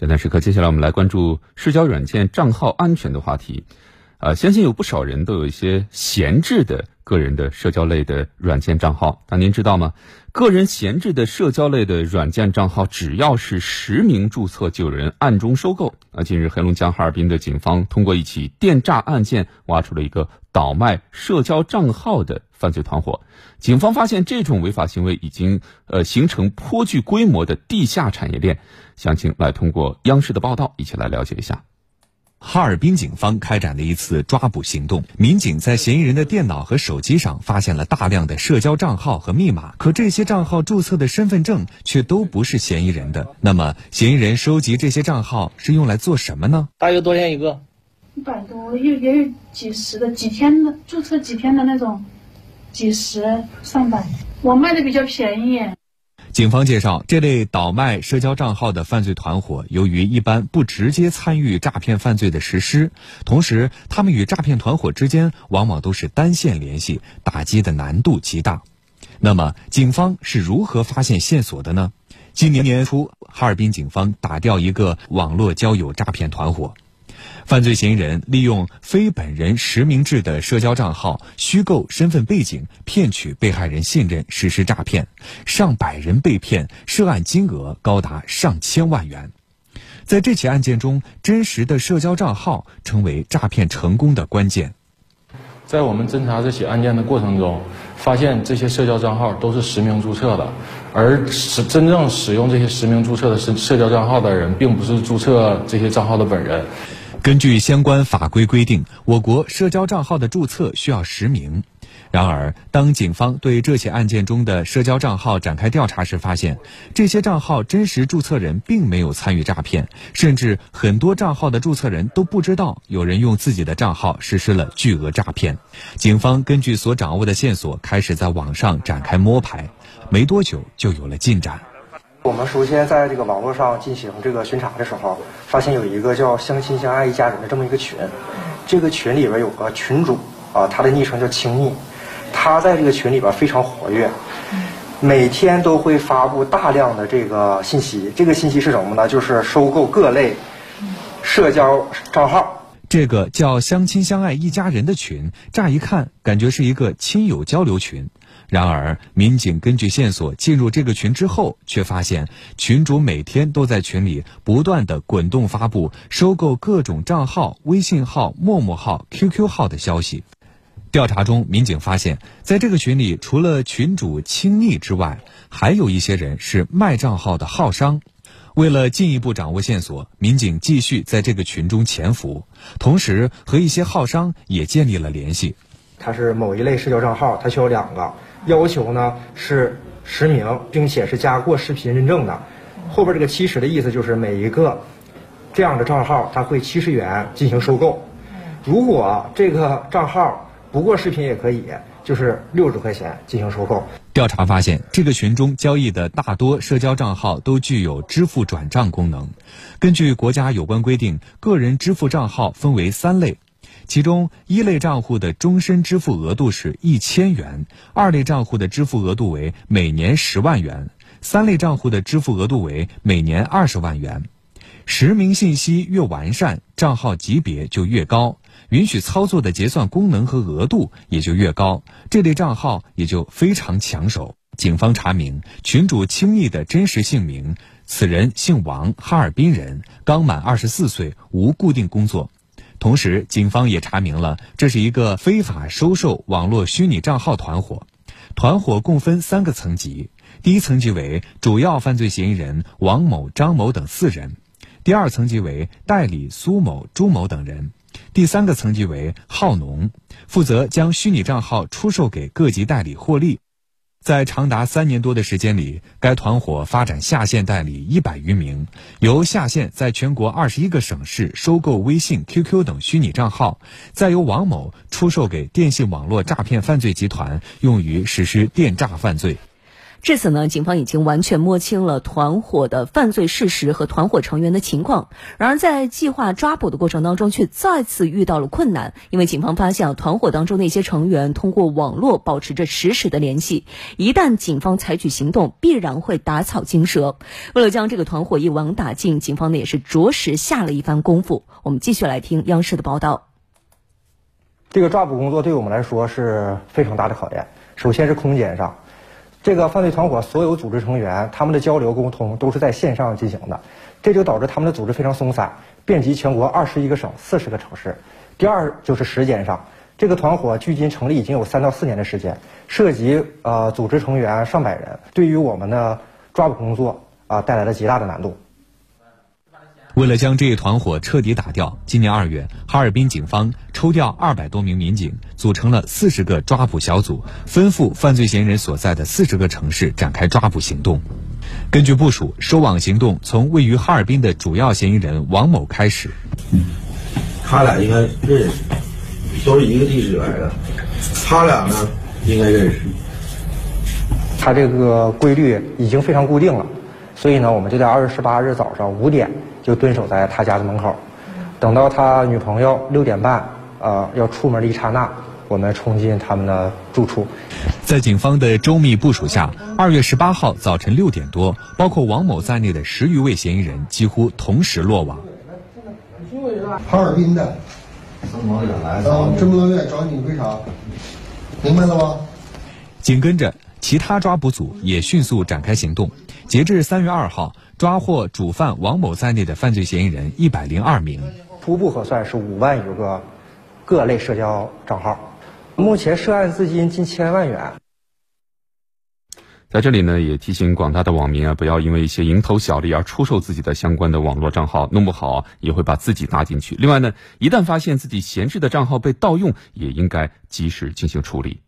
简单时刻，接下来我们来关注社交软件账号安全的话题。呃，相信有不少人都有一些闲置的个人的社交类的软件账号。那您知道吗？个人闲置的社交类的软件账号，只要是实名注册，就有人暗中收购。啊，近日黑龙江哈尔滨的警方通过一起电诈案件，挖出了一个倒卖社交账号的犯罪团伙。警方发现，这种违法行为已经呃形成颇具规模的地下产业链。详情来通过央视的报道一起来了解一下。哈尔滨警方开展了一次抓捕行动，民警在嫌疑人的电脑和手机上发现了大量的社交账号和密码，可这些账号注册的身份证却都不是嫌疑人的。那么，嫌疑人收集这些账号是用来做什么呢？大约多少钱一个？一百多，有也有几十的，几天的注册几天的那种，几十上百。我卖的比较便宜。警方介绍，这类倒卖社交账号的犯罪团伙，由于一般不直接参与诈骗犯罪的实施，同时他们与诈骗团伙之间往往都是单线联系，打击的难度极大。那么，警方是如何发现线索的呢？今年年初，哈尔滨警方打掉一个网络交友诈骗团伙。犯罪嫌疑人利用非本人实名制的社交账号虚构身份背景，骗取被害人信任，实施诈骗。上百人被骗，涉案金额高达上千万元。在这起案件中，真实的社交账号成为诈骗成功的关键。在我们侦查这起案件的过程中，发现这些社交账号都是实名注册的，而使真正使用这些实名注册的社社交账号的人，并不是注册这些账号的本人。根据相关法规规定，我国社交账号的注册需要实名。然而，当警方对这起案件中的社交账号展开调查时，发现这些账号真实注册人并没有参与诈骗，甚至很多账号的注册人都不知道有人用自己的账号实施了巨额诈骗。警方根据所掌握的线索，开始在网上展开摸排，没多久就有了进展。我们首先在这个网络上进行这个巡查的时候，发现有一个叫“相亲相爱一家人”的这么一个群，这个群里边有个群主啊，他的昵称叫青蜜，他在这个群里边非常活跃，每天都会发布大量的这个信息。这个信息是什么呢？就是收购各类社交账号。这个叫“相亲相爱一家人”的群，乍一看感觉是一个亲友交流群。然而，民警根据线索进入这个群之后，却发现群主每天都在群里不断的滚动发布收购各种账号、微信号、陌陌号、QQ 号的消息。调查中，民警发现，在这个群里，除了群主亲昵之外，还有一些人是卖账号的号商。为了进一步掌握线索，民警继续在这个群中潜伏，同时和一些号商也建立了联系。他是某一类社交账号，他需要两个。要求呢是实名，并且是加过视频认证的。后边这个七十的意思就是每一个这样的账号，他会七十元进行收购。如果这个账号不过视频也可以，就是六十块钱进行收购。调查发现，这个群中交易的大多社交账号都具有支付转账功能。根据国家有关规定，个人支付账号分为三类。其中一类账户的终身支付额度是一千元，二类账户的支付额度为每年十万元，三类账户的支付额度为每年二十万元。实名信息越完善，账号级别就越高，允许操作的结算功能和额度也就越高，这类账号也就非常抢手。警方查明群主轻易的真实姓名，此人姓王，哈尔滨人，刚满二十四岁，无固定工作。同时，警方也查明了这是一个非法收受网络虚拟账号团伙。团伙共分三个层级：第一层级为主要犯罪嫌疑人王某、张某等四人；第二层级为代理苏某、朱某等人；第三个层级为号农，负责将虚拟账号出售给各级代理获利。在长达三年多的时间里，该团伙发展下线代理一百余名，由下线在全国二十一个省市收购微信、QQ 等虚拟账号，再由王某出售给电信网络诈骗犯罪集团，用于实施电诈犯罪。至此呢，警方已经完全摸清了团伙的犯罪事实和团伙成员的情况。然而，在计划抓捕的过程当中，却再次遇到了困难，因为警方发现团伙当中的一些成员通过网络保持着实时的联系，一旦警方采取行动，必然会打草惊蛇。为了将这个团伙一网打尽，警方呢也是着实下了一番功夫。我们继续来听央视的报道。这个抓捕工作对我们来说是非常大的考验。首先是空间上。这个犯罪团伙所有组织成员，他们的交流沟通都是在线上进行的，这就导致他们的组织非常松散，遍及全国二十一个省、四十个城市。第二就是时间上，这个团伙距今成立已经有三到四年的时间，涉及呃组织成员上百人，对于我们的抓捕工作啊带来了极大的难度。为了将这一团伙彻底打掉，今年二月，哈尔滨警方抽调二百多名民警，组成了四十个抓捕小组，奔赴犯罪嫌疑人所在的四十个城市展开抓捕行动。根据部署，收网行动从位于哈尔滨的主要嫌疑人王某开始。他俩应该认识，都是一个地址来的。他俩呢，应该认识。他这个规律已经非常固定了，所以呢，我们就在二月十八日早上五点。就蹲守在他家的门口，等到他女朋友六点半，呃，要出门的一刹那，我们冲进他们的住处。在警方的周密部署下，二月十八号早晨六点多，包括王某在内的十余位嫌疑人几乎同时落网。哈尔滨的，这么远来，这么远找你为啥？明白了吗？紧跟着，其他抓捕组也迅速展开行动。截至三月二号。抓获主犯王某在内的犯罪嫌疑人一百零二名，初步核算是五万余个各类社交账号，目前涉案资金近千万元。在这里呢，也提醒广大的网民啊，不要因为一些蝇头小利而出售自己的相关的网络账号，弄不好也会把自己搭进去。另外呢，一旦发现自己闲置的账号被盗用，也应该及时进行处理。